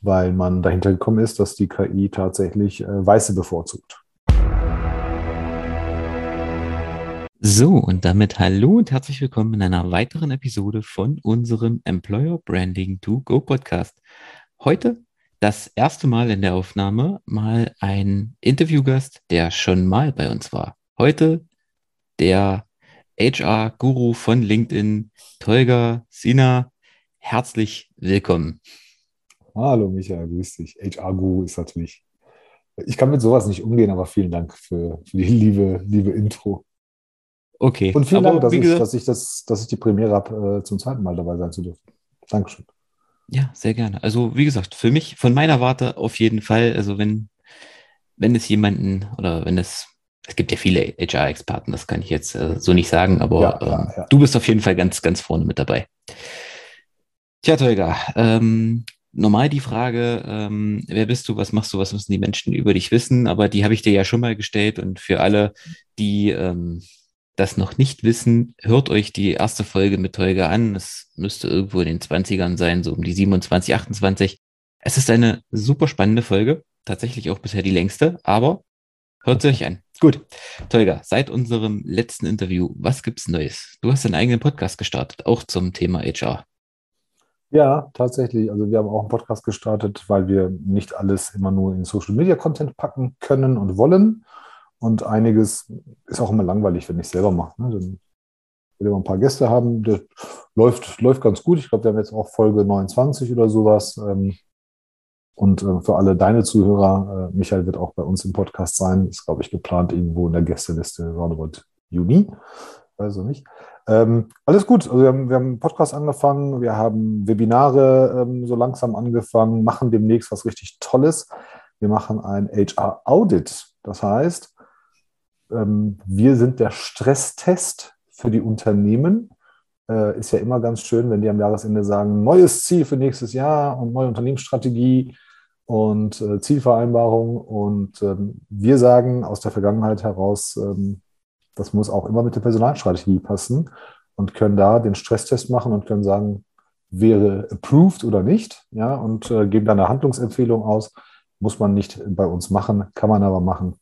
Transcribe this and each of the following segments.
weil man dahinter gekommen ist, dass die KI tatsächlich äh, Weiße bevorzugt. So, und damit hallo und herzlich willkommen in einer weiteren Episode von unserem Employer Branding to Go Podcast. Heute das erste Mal in der Aufnahme mal ein Interviewgast, der schon mal bei uns war. Heute der HR-Guru von LinkedIn, Tolga Sina. Herzlich willkommen. Hallo Michael, grüß dich. HR-Guru ist natürlich. Ich kann mit sowas nicht umgehen, aber vielen Dank für, für die liebe, liebe Intro. Okay. Und vielen Aber Dank, dass ich, gesagt, dass, ich das, dass ich die Premiere habe, äh, zum zweiten Mal dabei sein zu dürfen. Dankeschön. Ja, sehr gerne. Also, wie gesagt, für mich, von meiner Warte auf jeden Fall, also wenn, wenn es jemanden oder wenn es, es gibt ja viele HR-Experten, das kann ich jetzt äh, so nicht sagen, aber ja, ähm, ja. du bist auf jeden Fall ganz, ganz vorne mit dabei. Tja, Tolga, ähm, normal die Frage, ähm, wer bist du, was machst du, was müssen die Menschen über dich wissen, aber die habe ich dir ja schon mal gestellt und für alle, die ähm, das noch nicht wissen, hört euch die erste Folge mit Tolga an. Es müsste irgendwo in den 20ern sein, so um die 27, 28. Es ist eine super spannende Folge, tatsächlich auch bisher die längste, aber hört sie euch an. Gut, Tolga, seit unserem letzten Interview, was gibt's Neues? Du hast einen eigenen Podcast gestartet, auch zum Thema HR. Ja, tatsächlich. Also wir haben auch einen Podcast gestartet, weil wir nicht alles immer nur in Social Media Content packen können und wollen, und einiges ist auch immer langweilig, wenn ich selber mache. Ne? Dann will ich ein paar Gäste haben. Das läuft, läuft ganz gut. Ich glaube, wir haben jetzt auch Folge 29 oder sowas. Ähm, und äh, für alle deine Zuhörer, äh, Michael wird auch bei uns im Podcast sein. Ist, glaube ich, geplant irgendwo in der Gästeliste roundabout Juni. Also nicht. Ähm, alles gut. Also wir haben, wir haben einen Podcast angefangen, wir haben Webinare ähm, so langsam angefangen, machen demnächst was richtig Tolles. Wir machen ein HR-Audit. Das heißt, ähm, wir sind der Stresstest für die Unternehmen. Äh, ist ja immer ganz schön, wenn die am Jahresende sagen, neues Ziel für nächstes Jahr und neue Unternehmensstrategie und äh, Zielvereinbarung. Und ähm, wir sagen aus der Vergangenheit heraus, ähm, das muss auch immer mit der Personalstrategie passen und können da den Stresstest machen und können sagen, wäre approved oder nicht, ja, und äh, geben dann eine Handlungsempfehlung aus. Muss man nicht bei uns machen, kann man aber machen.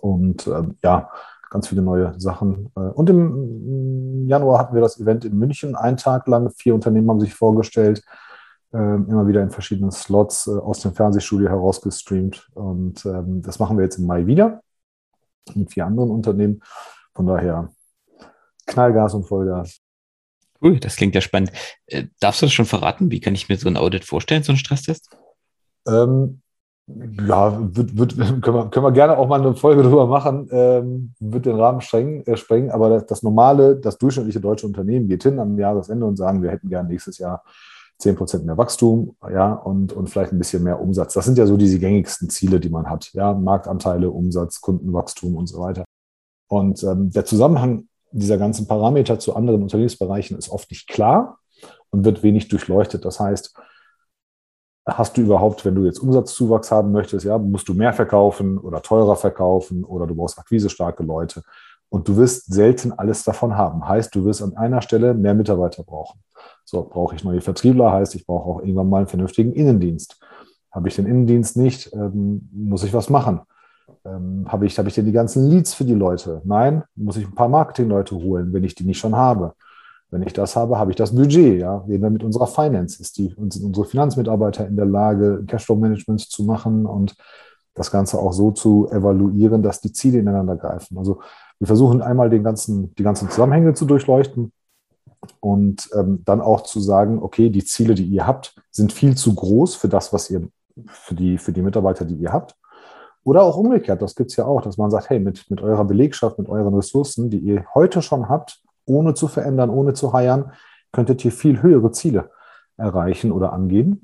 Und äh, ja, ganz viele neue Sachen. Äh, und im Januar hatten wir das Event in München, einen Tag lang. Vier Unternehmen haben sich vorgestellt, äh, immer wieder in verschiedenen Slots äh, aus dem Fernsehstudio herausgestreamt. Und ähm, das machen wir jetzt im Mai wieder mit vier anderen Unternehmen. Von daher Knallgas und Vollgas. Cool, das klingt ja spannend. Äh, darfst du das schon verraten? Wie kann ich mir so ein Audit vorstellen, so ein Stresstest? Ähm, ja, wird, wird, können, wir, können wir gerne auch mal eine Folge drüber machen, ähm, wird den Rahmen streng, äh, sprengen, aber das, das, normale, das durchschnittliche deutsche Unternehmen geht hin am Jahresende und sagen, wir hätten gerne nächstes Jahr 10% mehr Wachstum, ja, und, und vielleicht ein bisschen mehr Umsatz. Das sind ja so diese gängigsten Ziele, die man hat, ja, Marktanteile, Umsatz, Kundenwachstum und so weiter. Und ähm, der Zusammenhang dieser ganzen Parameter zu anderen Unternehmensbereichen ist oft nicht klar und wird wenig durchleuchtet. Das heißt, hast du überhaupt, wenn du jetzt Umsatzzuwachs haben möchtest, ja, musst du mehr verkaufen oder teurer verkaufen oder du brauchst akquisestarke Leute. Und du wirst selten alles davon haben. Heißt, du wirst an einer Stelle mehr Mitarbeiter brauchen. So, brauche ich neue Vertriebler, heißt, ich brauche auch irgendwann mal einen vernünftigen Innendienst. Habe ich den Innendienst nicht, ähm, muss ich was machen. Ähm, habe ich, habe ich denn die ganzen Leads für die Leute? Nein, muss ich ein paar Marketingleute holen, wenn ich die nicht schon habe. Wenn ich das habe, habe ich das Budget. Ja? Reden wir mit unserer Finance. Ist die, sind unsere Finanzmitarbeiter in der Lage, Cashflow-Management zu machen und das Ganze auch so zu evaluieren, dass die Ziele ineinander greifen. Also wir versuchen einmal den ganzen, die ganzen Zusammenhänge zu durchleuchten und ähm, dann auch zu sagen, okay, die Ziele, die ihr habt, sind viel zu groß für das, was ihr, für die, für die Mitarbeiter, die ihr habt. Oder auch umgekehrt, das gibt es ja auch, dass man sagt, hey, mit, mit eurer Belegschaft, mit euren Ressourcen, die ihr heute schon habt, ohne zu verändern, ohne zu heiern, könntet ihr viel höhere Ziele erreichen oder angehen.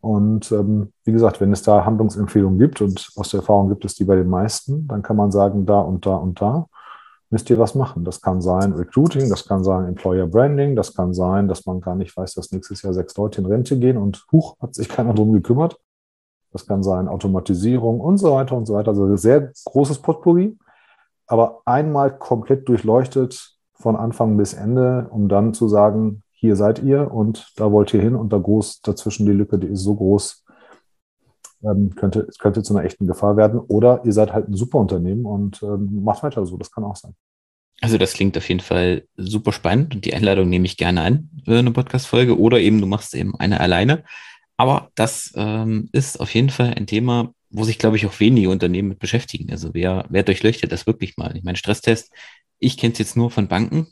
Und ähm, wie gesagt, wenn es da Handlungsempfehlungen gibt, und aus der Erfahrung gibt es die bei den meisten, dann kann man sagen, da und da und da müsst ihr was machen. Das kann sein Recruiting, das kann sein Employer Branding, das kann sein, dass man gar nicht weiß, dass nächstes Jahr sechs Leute in Rente gehen und huch, hat sich keiner drum gekümmert. Das kann sein Automatisierung und so weiter und so weiter. Also ein sehr großes Potpourri. Aber einmal komplett durchleuchtet von Anfang bis Ende, um dann zu sagen, hier seid ihr und da wollt ihr hin und da groß dazwischen die Lücke, die ist so groß, ähm, könnte, es könnte zu einer echten Gefahr werden. Oder ihr seid halt ein super Unternehmen und ähm, macht weiter so. Das kann auch sein. Also das klingt auf jeden Fall super spannend und die Einladung nehme ich gerne an eine Podcast-Folge oder eben du machst eben eine alleine. Aber das ähm, ist auf jeden Fall ein Thema, wo sich, glaube ich, auch wenige Unternehmen mit beschäftigen. Also wer, wer durchleuchtet das wirklich mal? Ich meine, Stresstest, ich kenne es jetzt nur von Banken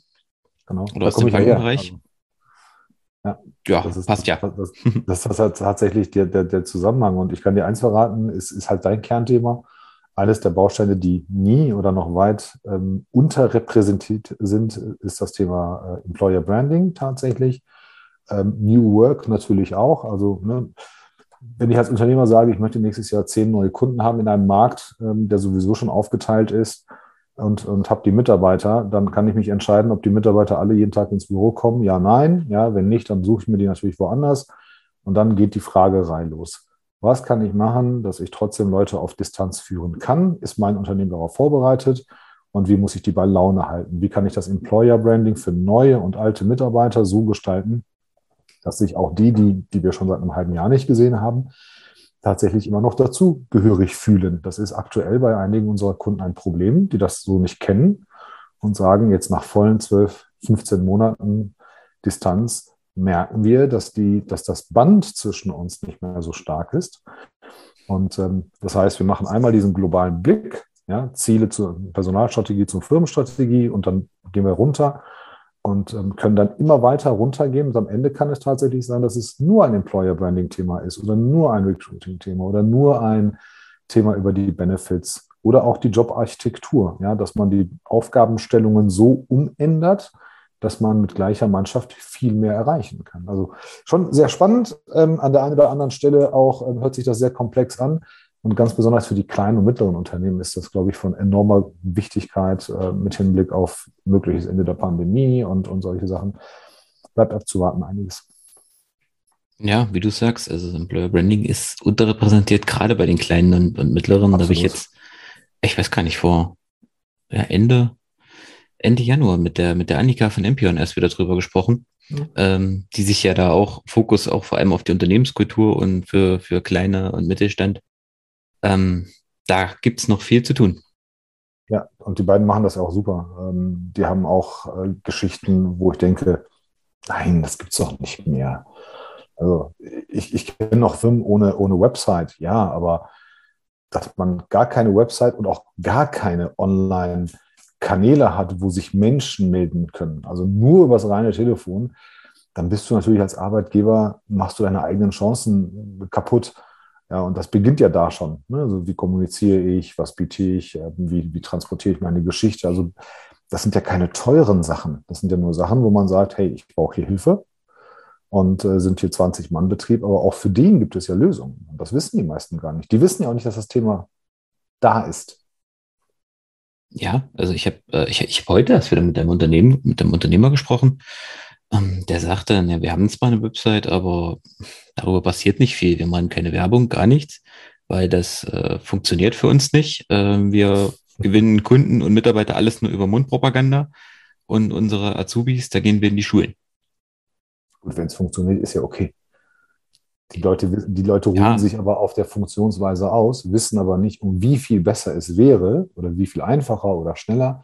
genau. oder aus dem Bankenbereich. Also, ja, ja das ist, passt ja. Das, das, das ist tatsächlich der, der, der Zusammenhang. Und ich kann dir eins verraten, es ist halt dein Kernthema eines der Bausteine, die nie oder noch weit ähm, unterrepräsentiert sind, ist das Thema äh, Employer Branding tatsächlich. Ähm, New Work natürlich auch. Also ne, wenn ich als Unternehmer sage, ich möchte nächstes Jahr zehn neue Kunden haben in einem Markt, ähm, der sowieso schon aufgeteilt ist und, und habe die Mitarbeiter, dann kann ich mich entscheiden, ob die Mitarbeiter alle jeden Tag ins Büro kommen. Ja, nein. Ja, wenn nicht, dann suche ich mir die natürlich woanders. Und dann geht die Fragerei los. Was kann ich machen, dass ich trotzdem Leute auf Distanz führen kann? Ist mein Unternehmen darauf vorbereitet? Und wie muss ich die bei Laune halten? Wie kann ich das Employer Branding für neue und alte Mitarbeiter so gestalten, dass sich auch die, die, die wir schon seit einem halben Jahr nicht gesehen haben, tatsächlich immer noch dazu gehörig fühlen. Das ist aktuell bei einigen unserer Kunden ein Problem, die das so nicht kennen und sagen jetzt nach vollen 12, 15 Monaten Distanz, merken wir, dass, die, dass das Band zwischen uns nicht mehr so stark ist. Und ähm, das heißt, wir machen einmal diesen globalen Blick, ja, Ziele zur Personalstrategie, zur Firmenstrategie und dann gehen wir runter und ähm, können dann immer weiter runtergehen. Und am Ende kann es tatsächlich sein, dass es nur ein Employer Branding Thema ist oder nur ein Recruiting Thema oder nur ein Thema über die Benefits oder auch die Jobarchitektur, ja, dass man die Aufgabenstellungen so umändert, dass man mit gleicher Mannschaft viel mehr erreichen kann. Also schon sehr spannend. Ähm, an der einen oder anderen Stelle auch ähm, hört sich das sehr komplex an. Und ganz besonders für die kleinen und mittleren Unternehmen ist das, glaube ich, von enormer Wichtigkeit äh, mit Hinblick auf mögliches Ende der Pandemie und, und solche Sachen. Bleibt abzuwarten einiges. Ja, wie du sagst, also Employer Branding ist unterrepräsentiert, gerade bei den kleinen und, und mittleren. Absolut. Da habe ich jetzt, ich weiß gar nicht, vor ja, Ende Ende Januar mit der, mit der Annika von Empion erst wieder drüber gesprochen, mhm. ähm, die sich ja da auch Fokus auch vor allem auf die Unternehmenskultur und für, für kleine und Mittelstand. Ähm, da gibt es noch viel zu tun. Ja, und die beiden machen das auch super. Ähm, die haben auch äh, Geschichten, wo ich denke, nein, das gibt es doch nicht mehr. Also ich, ich kenne noch Firmen ohne, ohne Website, ja, aber dass man gar keine Website und auch gar keine Online- Kanäle hat, wo sich Menschen melden können, also nur über das reine Telefon, dann bist du natürlich als Arbeitgeber, machst du deine eigenen Chancen kaputt. Ja, und das beginnt ja da schon. Ne? Also wie kommuniziere ich, was biete ich, äh, wie, wie transportiere ich meine Geschichte? Also das sind ja keine teuren Sachen. Das sind ja nur Sachen, wo man sagt, hey, ich brauche hier Hilfe und äh, sind hier 20 Mann Betrieb, aber auch für den gibt es ja Lösungen. Und das wissen die meisten gar nicht. Die wissen ja auch nicht, dass das Thema da ist. Ja, also ich habe äh, ich, ich heute erst wieder mit dem Unternehmen, mit dem Unternehmer gesprochen. Ähm, der sagte, ja, wir haben zwar eine Website, aber darüber passiert nicht viel. Wir machen keine Werbung, gar nichts, weil das äh, funktioniert für uns nicht. Äh, wir gewinnen Kunden und Mitarbeiter alles nur über Mundpropaganda und unsere Azubis, da gehen wir in die Schulen. Gut, wenn es funktioniert, ist ja okay. Die Leute, die Leute ruhen ja. sich aber auf der Funktionsweise aus, wissen aber nicht, um wie viel besser es wäre oder wie viel einfacher oder schneller,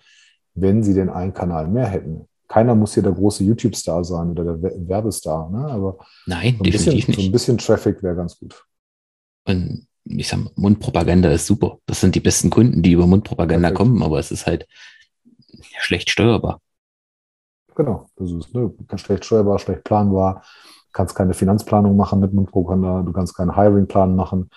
wenn sie den einen Kanal mehr hätten. Keiner muss hier der große YouTube-Star sein oder der Werbestar, ne? aber Nein, so definitiv bisschen, nicht. So ein bisschen Traffic wäre ganz gut. Und ich sag mal, Mundpropaganda ist super. Das sind die besten Kunden, die über Mundpropaganda Perfekt. kommen, aber es ist halt schlecht steuerbar. Genau, das ist ne, schlecht steuerbar, schlecht planbar kannst keine Finanzplanung machen mit Mundpropaganda, du kannst keinen Hiringplan machen,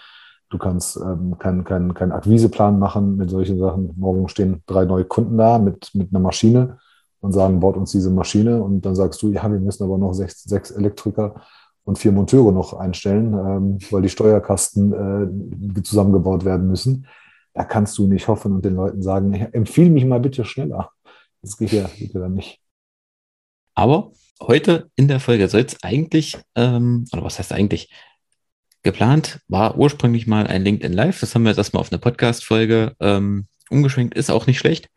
du kannst ähm, keinen kein, kein Akquiseplan machen mit solchen Sachen. Morgen stehen drei neue Kunden da mit, mit einer Maschine und sagen, baut uns diese Maschine und dann sagst du, ja, wir müssen aber noch sechs, sechs Elektriker und vier Monteure noch einstellen, ähm, weil die Steuerkasten äh, zusammengebaut werden müssen. Da kannst du nicht hoffen und den Leuten sagen, empfehle mich mal bitte schneller. Das geht ja, geht ja dann nicht. Aber heute in der Folge soll es eigentlich, ähm, oder was heißt eigentlich, geplant war ursprünglich mal ein LinkedIn Live. Das haben wir jetzt erstmal auf eine Podcast-Folge ähm, umgeschwenkt. Ist auch nicht schlecht.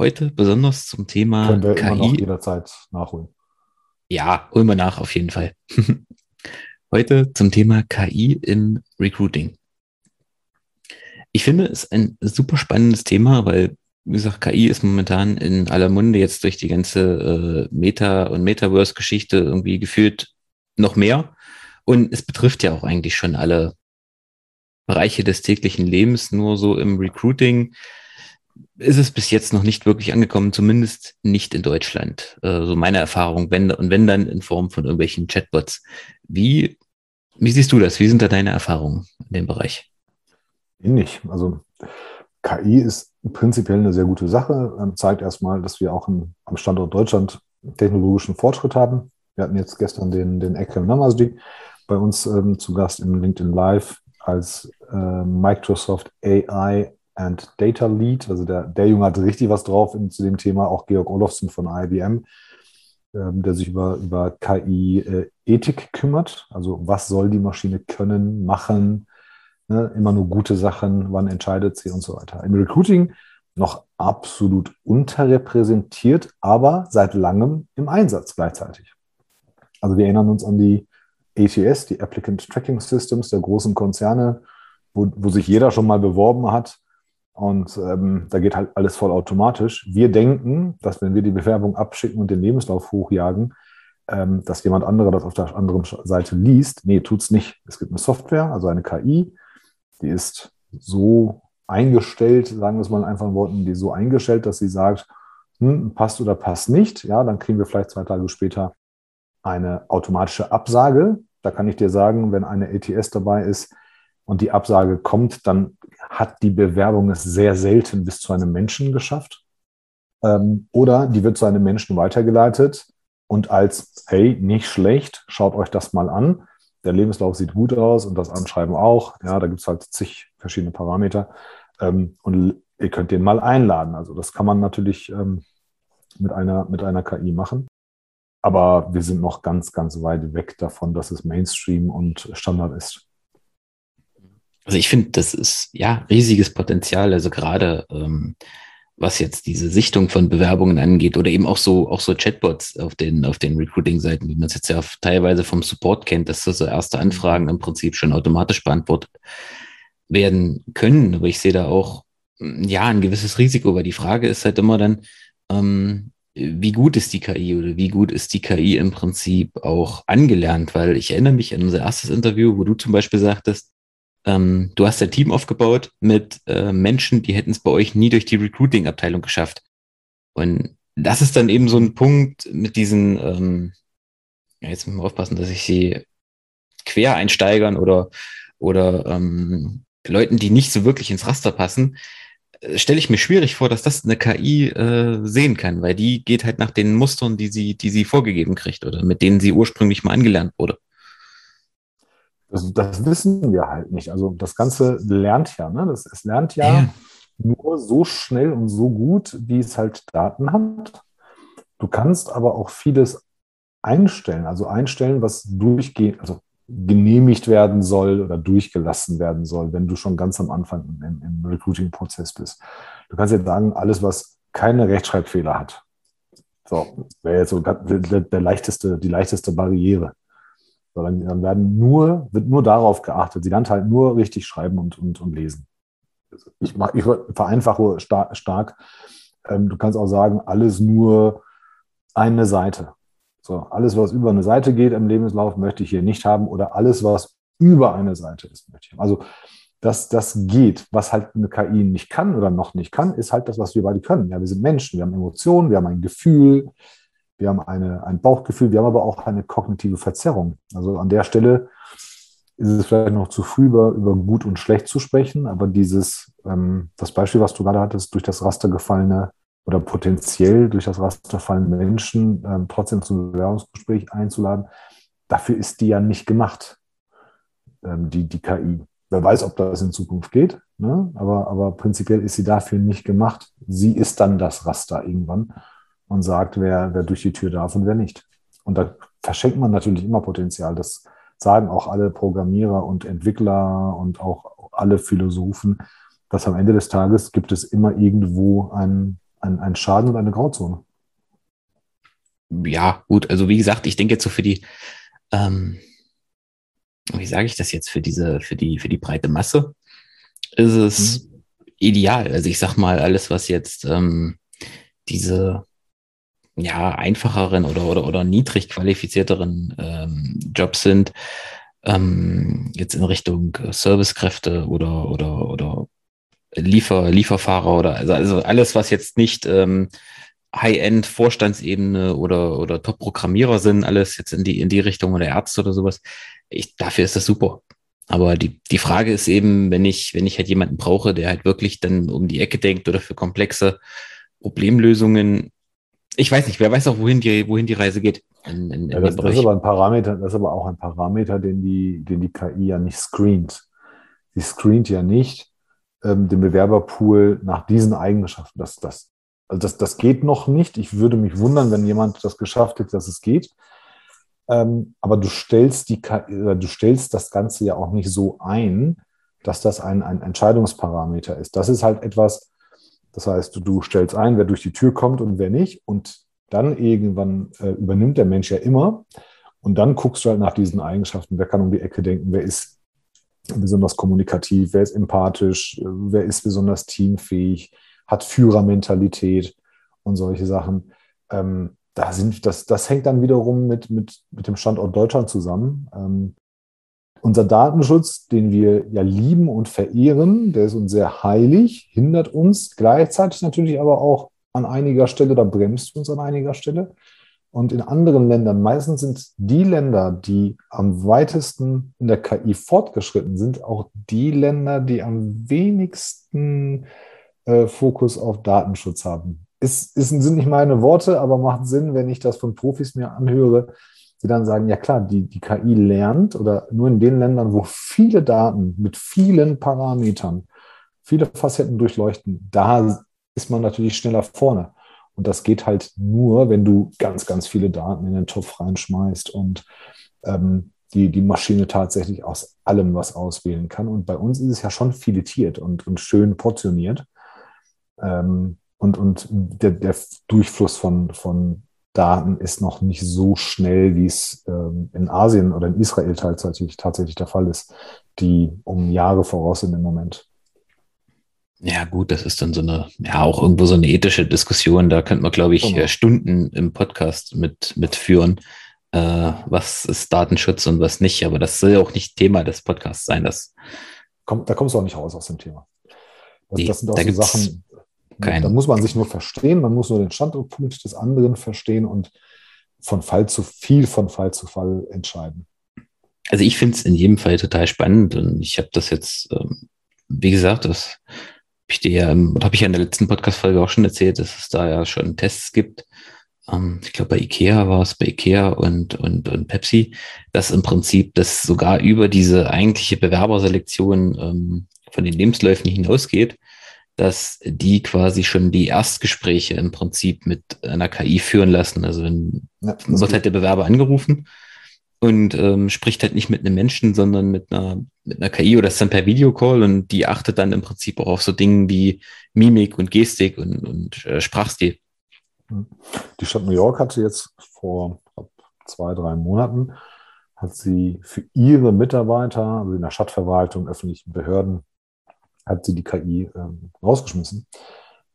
Heute besonders zum Thema Können wir KI. Immer noch jederzeit nachholen. Ja, holen wir nach auf jeden Fall. Heute zum Thema KI im Recruiting. Ich finde es ein super spannendes Thema, weil, wie gesagt, KI ist momentan in aller Munde jetzt durch die ganze äh, Meta- und Metaverse-Geschichte irgendwie gefühlt noch mehr. Und es betrifft ja auch eigentlich schon alle Bereiche des täglichen Lebens, nur so im Recruiting ist es bis jetzt noch nicht wirklich angekommen, zumindest nicht in Deutschland. Äh, so meine Erfahrung, wenn, und wenn dann in Form von irgendwelchen Chatbots. Wie, wie siehst du das? Wie sind da deine Erfahrungen in dem Bereich? Ähnlich. Also KI ist prinzipiell eine sehr gute Sache, ähm, zeigt erstmal, dass wir auch im, am Standort Deutschland technologischen Fortschritt haben. Wir hatten jetzt gestern den, den Ekrem Namazi bei uns ähm, zu Gast im LinkedIn Live als äh, Microsoft AI and Data Lead. Also der, der Junge hatte richtig was drauf in, zu dem Thema, auch Georg Olofsson von IBM, ähm, der sich über, über KI-Ethik äh, kümmert. Also was soll die Maschine können, machen, ne? immer nur gute Sachen, wann entscheidet sie und so weiter. Im Recruiting noch absolut unterrepräsentiert, aber seit langem im Einsatz gleichzeitig. Also wir erinnern uns an die ATS, die Applicant Tracking Systems der großen Konzerne, wo, wo sich jeder schon mal beworben hat und ähm, da geht halt alles voll automatisch. Wir denken, dass wenn wir die Bewerbung abschicken und den Lebenslauf hochjagen, ähm, dass jemand anderer das auf der anderen Seite liest. Nee, tut's nicht. Es gibt eine Software, also eine KI, die ist so eingestellt, sagen wir es mal in einfachen Worten, die so eingestellt, dass sie sagt, hm, passt oder passt nicht. Ja, dann kriegen wir vielleicht zwei Tage später eine automatische Absage. Da kann ich dir sagen, wenn eine ATS dabei ist, und die Absage kommt, dann hat die Bewerbung es sehr selten bis zu einem Menschen geschafft. Ähm, oder die wird zu einem Menschen weitergeleitet und als, hey, nicht schlecht, schaut euch das mal an. Der Lebenslauf sieht gut aus und das Anschreiben auch. Ja, da gibt es halt zig verschiedene Parameter. Ähm, und ihr könnt den mal einladen. Also das kann man natürlich ähm, mit, einer, mit einer KI machen. Aber wir sind noch ganz, ganz weit weg davon, dass es Mainstream und Standard ist. Also ich finde, das ist ja riesiges Potenzial. Also gerade ähm, was jetzt diese Sichtung von Bewerbungen angeht oder eben auch so auch so Chatbots auf den auf den Recruiting-Seiten, wie man es jetzt ja teilweise vom Support kennt, dass so erste Anfragen im Prinzip schon automatisch beantwortet werden können. Aber ich sehe da auch ja ein gewisses Risiko, weil die Frage ist halt immer dann, ähm, wie gut ist die KI oder wie gut ist die KI im Prinzip auch angelernt? Weil ich erinnere mich an unser erstes Interview, wo du zum Beispiel sagtest, ähm, du hast ein Team aufgebaut mit äh, Menschen, die hätten es bei euch nie durch die Recruiting-Abteilung geschafft. Und das ist dann eben so ein Punkt mit diesen, ähm, jetzt muss man aufpassen, dass ich sie Quereinsteigern oder, oder ähm, Leuten, die nicht so wirklich ins Raster passen, äh, stelle ich mir schwierig vor, dass das eine KI äh, sehen kann, weil die geht halt nach den Mustern, die sie, die sie vorgegeben kriegt oder mit denen sie ursprünglich mal angelernt wurde. Das, das, wissen wir halt nicht. Also das Ganze lernt ja, ne? Das, es lernt ja, ja nur so schnell und so gut, wie es halt Daten hat. Du kannst aber auch vieles einstellen, also einstellen, was durchgehend, also genehmigt werden soll oder durchgelassen werden soll, wenn du schon ganz am Anfang im, im Recruiting-Prozess bist. Du kannst jetzt sagen, alles, was keine Rechtschreibfehler hat. So, wäre jetzt so der, der leichteste, die leichteste Barriere dann werden nur, wird nur darauf geachtet. Sie lernt halt nur richtig schreiben und, und, und lesen. Ich, ich vereinfache stark. stark. Ähm, du kannst auch sagen, alles nur eine Seite. So, alles, was über eine Seite geht im Lebenslauf, möchte ich hier nicht haben oder alles, was über eine Seite ist, möchte ich haben. Also das, das geht. Was halt eine KI nicht kann oder noch nicht kann, ist halt das, was wir beide können. Ja, wir sind Menschen, wir haben Emotionen, wir haben ein Gefühl, wir haben eine, ein Bauchgefühl, wir haben aber auch eine kognitive Verzerrung. Also an der Stelle ist es vielleicht noch zu früh, über, über gut und schlecht zu sprechen, aber dieses, ähm, das Beispiel, was du gerade hattest, durch das Raster gefallene oder potenziell durch das Raster fallende Menschen ähm, trotzdem zum Bewerbungsgespräch einzuladen, dafür ist die ja nicht gemacht, ähm, die, die KI. Wer weiß, ob das in Zukunft geht, ne? aber, aber prinzipiell ist sie dafür nicht gemacht. Sie ist dann das Raster irgendwann und sagt, wer, wer durch die Tür darf und wer nicht. Und da verschenkt man natürlich immer Potenzial. Das sagen auch alle Programmierer und Entwickler und auch alle Philosophen, dass am Ende des Tages gibt es immer irgendwo einen, einen, einen Schaden und eine Grauzone. Ja, gut, also wie gesagt, ich denke jetzt so für die, ähm, wie sage ich das jetzt, für diese, für die, für die breite Masse, ist es mhm. ideal. Also ich sag mal, alles, was jetzt ähm, diese ja, einfacheren oder, oder, oder niedrig qualifizierteren ähm, Jobs sind, ähm, jetzt in Richtung Servicekräfte oder, oder, oder Liefer, Lieferfahrer oder also, also alles, was jetzt nicht ähm, High-End Vorstandsebene oder, oder Top-Programmierer sind, alles jetzt in die, in die Richtung oder Ärzte oder sowas. Ich, dafür ist das super. Aber die, die Frage ist eben, wenn ich, wenn ich halt jemanden brauche, der halt wirklich dann um die Ecke denkt oder für komplexe Problemlösungen, ich weiß nicht, wer weiß auch, wohin die, wohin die Reise geht. In, in, ja, das, das, ist aber ein Parameter, das ist aber auch ein Parameter, den die, den die KI ja nicht screent. Sie screent ja nicht ähm, den Bewerberpool nach diesen Eigenschaften. Das, das, also das, das geht noch nicht. Ich würde mich wundern, wenn jemand das geschafft hätte, dass es geht. Ähm, aber du stellst, die, du stellst das Ganze ja auch nicht so ein, dass das ein, ein Entscheidungsparameter ist. Das ist halt etwas, das heißt, du, stellst ein, wer durch die Tür kommt und wer nicht. Und dann irgendwann äh, übernimmt der Mensch ja immer. Und dann guckst du halt nach diesen Eigenschaften. Wer kann um die Ecke denken? Wer ist besonders kommunikativ? Wer ist empathisch? Wer ist besonders teamfähig? Hat Führermentalität und solche Sachen? Ähm, da sind, das, das hängt dann wiederum mit, mit, mit dem Standort Deutschland zusammen. Ähm, unser Datenschutz, den wir ja lieben und verehren, der ist uns sehr heilig, hindert uns gleichzeitig natürlich aber auch an einiger Stelle oder bremst uns an einiger Stelle. Und in anderen Ländern, meistens sind die Länder, die am weitesten in der KI fortgeschritten sind, auch die Länder, die am wenigsten äh, Fokus auf Datenschutz haben ist, ist, sind nicht meine Worte, aber macht Sinn, wenn ich das von Profis mir anhöre, die dann sagen, ja klar, die, die KI lernt oder nur in den Ländern, wo viele Daten mit vielen Parametern, viele Facetten durchleuchten, da ist man natürlich schneller vorne. Und das geht halt nur, wenn du ganz, ganz viele Daten in den Topf reinschmeißt und ähm, die, die Maschine tatsächlich aus allem was auswählen kann. Und bei uns ist es ja schon filetiert und, und schön portioniert. Ähm, und, und der, der Durchfluss von, von Daten ist noch nicht so schnell, wie es ähm, in Asien oder in Israel tatsächlich, tatsächlich der Fall ist, die um Jahre voraus sind im Moment. Ja, gut, das ist dann so eine, ja, auch irgendwo so eine ethische Diskussion. Da könnte man, glaube ich, genau. Stunden im Podcast mit, mitführen. Äh, was ist Datenschutz und was nicht. Aber das soll ja auch nicht Thema des Podcasts sein. Das Komm, da kommst du auch nicht raus aus dem Thema. Das, nee, das sind auch so Sachen, kein, da muss man sich nur verstehen, man muss nur den Standpunkt des anderen verstehen und von Fall zu viel, von Fall zu Fall entscheiden. Also ich finde es in jedem Fall total spannend und ich habe das jetzt, ähm, wie gesagt, das habe ich dir ja, habe ich ja in der letzten Podcast-Folge auch schon erzählt, dass es da ja schon Tests gibt. Ähm, ich glaube, bei Ikea war es, bei Ikea und, und, und Pepsi, dass im Prinzip das sogar über diese eigentliche Bewerberselektion ähm, von den Lebensläufen hinausgeht dass die quasi schon die Erstgespräche im Prinzip mit einer KI führen lassen. Also wenn ja, wird halt der Bewerber angerufen und ähm, spricht halt nicht mit einem Menschen, sondern mit einer, mit einer KI oder ist dann per Videocall und die achtet dann im Prinzip auch auf so Dinge wie Mimik und Gestik und, und äh, Sprachstil. Die Stadt New York hatte jetzt vor zwei, drei Monaten, hat sie für ihre Mitarbeiter, also in der Stadtverwaltung, öffentlichen Behörden, hat sie die KI ähm, rausgeschmissen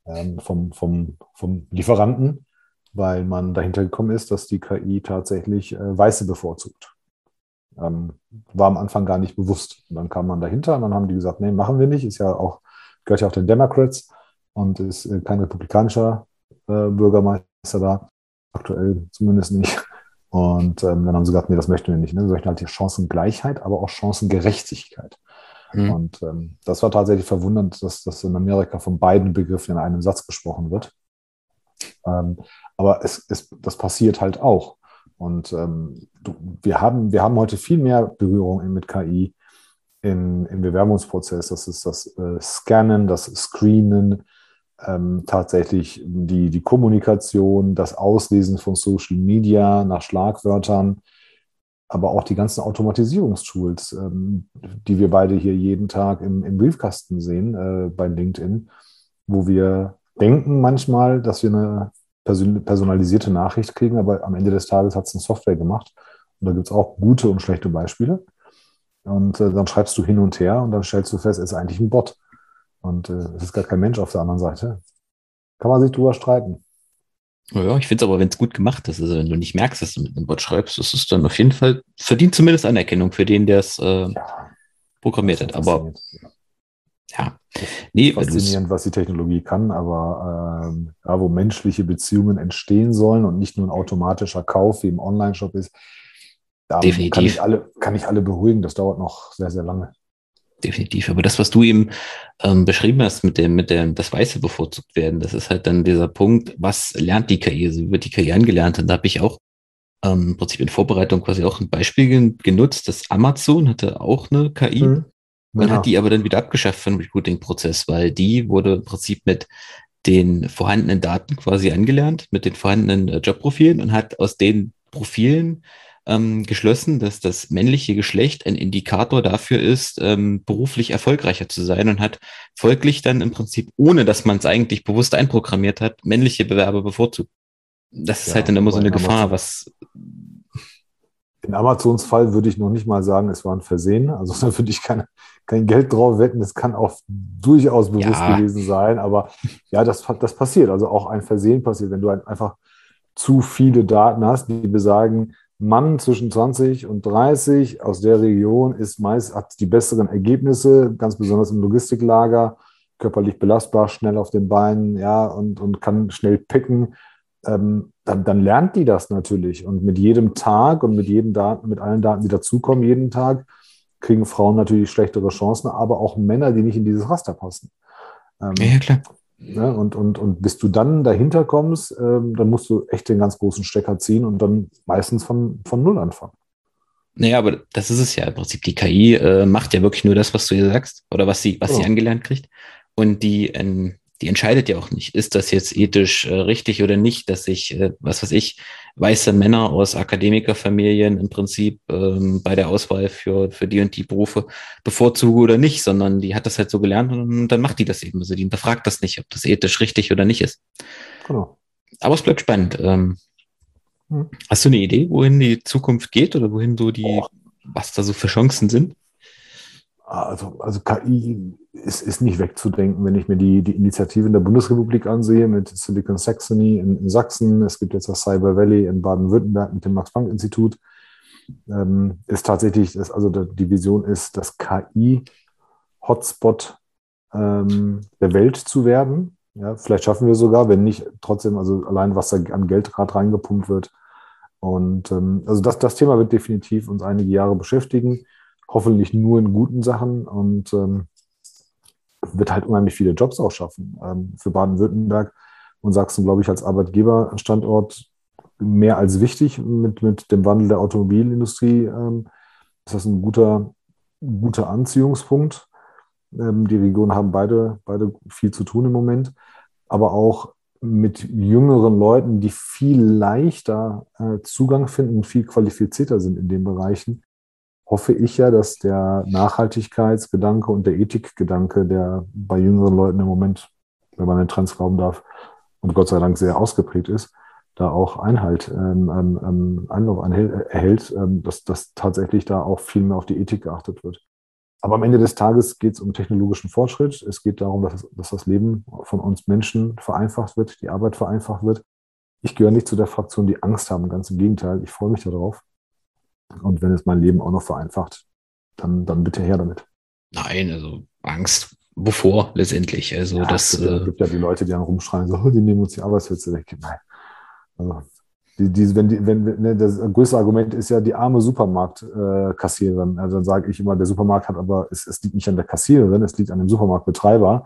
ähm, vom, vom, vom Lieferanten, weil man dahinter gekommen ist, dass die KI tatsächlich äh, Weiße bevorzugt. Ähm, war am Anfang gar nicht bewusst. Und dann kam man dahinter und dann haben die gesagt, nee, machen wir nicht. Ist ja auch, gehört ja auch den Democrats und ist äh, kein republikanischer äh, Bürgermeister da. Aktuell zumindest nicht. Und ähm, dann haben sie gesagt, nee, das möchten wir nicht. Ne? Wir möchten halt die Chancengleichheit, aber auch Chancengerechtigkeit. Mhm. Und ähm, das war tatsächlich verwundernd, dass das in Amerika von beiden Begriffen in einem Satz gesprochen wird. Ähm, aber es, es, das passiert halt auch. Und ähm, du, wir, haben, wir haben heute viel mehr Berührung mit KI im, im Bewerbungsprozess. Das ist das äh, Scannen, das Screenen, ähm, tatsächlich die, die Kommunikation, das Auslesen von Social Media nach Schlagwörtern, aber auch die ganzen Automatisierungstools, ähm, die wir beide hier jeden Tag im, im Briefkasten sehen äh, bei LinkedIn, wo wir denken manchmal, dass wir eine personalisierte Nachricht kriegen, aber am Ende des Tages hat es eine Software gemacht. Und da gibt es auch gute und schlechte Beispiele. Und äh, dann schreibst du hin und her und dann stellst du fest, es ist eigentlich ein Bot. Und äh, es ist gar kein Mensch auf der anderen Seite. Kann man sich drüber streiten. Ja, ich finde es aber, wenn es gut gemacht ist, also wenn du nicht merkst, dass du mit einem Bot schreibst, das ist dann auf jeden Fall, verdient zumindest Anerkennung für den, der es äh, programmiert hat. Aber ja, nee, faszinierend, was die Technologie kann, aber ähm, ja, wo menschliche Beziehungen entstehen sollen und nicht nur ein automatischer Kauf wie im Online-Shop ist, da kann ich, alle, kann ich alle beruhigen. Das dauert noch sehr, sehr lange definitiv. Aber das, was du eben ähm, beschrieben hast mit dem, mit dem, das Weiße bevorzugt werden, das ist halt dann dieser Punkt, was lernt die KI? Also wird die KI angelernt? Und da habe ich auch ähm, im Prinzip in Vorbereitung quasi auch ein Beispiel genutzt, dass Amazon hatte auch eine KI. Mhm. Man hat die aber dann wieder abgeschafft für den Recruiting-Prozess, weil die wurde im Prinzip mit den vorhandenen Daten quasi angelernt, mit den vorhandenen äh, Jobprofilen und hat aus den Profilen ähm, geschlossen, dass das männliche Geschlecht ein Indikator dafür ist, ähm, beruflich erfolgreicher zu sein und hat folglich dann im Prinzip, ohne dass man es eigentlich bewusst einprogrammiert hat, männliche Bewerber bevorzugt. Das ist ja, halt dann immer so eine Gefahr, was. In Amazons Fall würde ich noch nicht mal sagen, es war ein Versehen. Also da würde ich kein, kein Geld drauf wetten. Es kann auch durchaus bewusst ja. gewesen sein. Aber ja, das, das passiert. Also auch ein Versehen passiert, wenn du einfach zu viele Daten hast, die besagen, Mann zwischen 20 und 30 aus der Region ist meist, hat die besseren Ergebnisse, ganz besonders im Logistiklager, körperlich belastbar, schnell auf den Beinen, ja, und, und kann schnell picken. Ähm, dann, dann lernt die das natürlich. Und mit jedem Tag und mit jedem Daten, mit allen Daten, die dazukommen, jeden Tag, kriegen Frauen natürlich schlechtere Chancen, aber auch Männer, die nicht in dieses Raster passen. Ähm, ja, klar. Ne? Und, und, und bis du dann dahinter kommst, ähm, dann musst du echt den ganz großen Stecker ziehen und dann meistens von, von Null anfangen. Naja, aber das ist es ja im Prinzip. Die KI äh, macht ja wirklich nur das, was du ihr sagst oder was sie, was oh. sie angelernt kriegt. Und die, ähm, die entscheidet ja auch nicht, ist das jetzt ethisch äh, richtig oder nicht, dass ich, äh, was weiß ich, weiße Männer aus Akademikerfamilien im Prinzip ähm, bei der Auswahl für, für die und die Berufe bevorzuge oder nicht, sondern die hat das halt so gelernt und dann macht die das eben. Also die hinterfragt das nicht, ob das ethisch richtig oder nicht ist. Genau. Aber es bleibt spannend. Ähm, hm. Hast du eine Idee, wohin die Zukunft geht oder wohin so die, oh. was da so für Chancen sind? Also, also KI ist, ist nicht wegzudenken, wenn ich mir die, die Initiativen der Bundesrepublik ansehe mit Silicon Saxony in, in Sachsen. Es gibt jetzt das Cyber Valley in Baden-Württemberg mit dem Max-Planck-Institut. Ähm, ist tatsächlich, ist, also die Vision ist, das KI-Hotspot ähm, der Welt zu werden. Ja, vielleicht schaffen wir sogar, wenn nicht, trotzdem, also allein was da an Geld gerade reingepumpt wird. Und ähm, also das, das Thema wird definitiv uns einige Jahre beschäftigen hoffentlich nur in guten Sachen und ähm, wird halt unheimlich viele Jobs auch schaffen. Ähm, für Baden-Württemberg und Sachsen, glaube ich, als Arbeitgeberstandort mehr als wichtig mit, mit dem Wandel der Automobilindustrie. Ähm, ist das ein guter, guter Anziehungspunkt. Ähm, die Regionen haben beide, beide viel zu tun im Moment, aber auch mit jüngeren Leuten, die viel leichter äh, Zugang finden, viel qualifizierter sind in den Bereichen, hoffe ich ja, dass der Nachhaltigkeitsgedanke und der Ethikgedanke, der bei jüngeren Leuten im Moment, wenn man den Trends glauben darf, und Gott sei Dank sehr ausgeprägt ist, da auch Einhalt ähm, ähm, ähm Einlauf erhält, ähm, dass, dass tatsächlich da auch viel mehr auf die Ethik geachtet wird. Aber am Ende des Tages geht es um technologischen Fortschritt. Es geht darum, dass, dass das Leben von uns Menschen vereinfacht wird, die Arbeit vereinfacht wird. Ich gehöre nicht zu der Fraktion, die Angst haben. Ganz im Gegenteil, ich freue mich darauf. Und wenn es mein Leben auch noch vereinfacht, dann, dann bitte her damit. Nein, also Angst, wovor letztendlich? Also ja, das es gibt, äh, gibt, ja die Leute, die dann rumschreien, so, die nehmen uns die Arbeitsplätze weg. Nein. Also, die, die, wenn die, wenn, ne, das größte Argument ist ja die arme Supermarktkassiererin. Äh, also dann sage ich immer, der Supermarkt hat aber, es, es liegt nicht an der Kassiererin, es liegt an dem Supermarktbetreiber,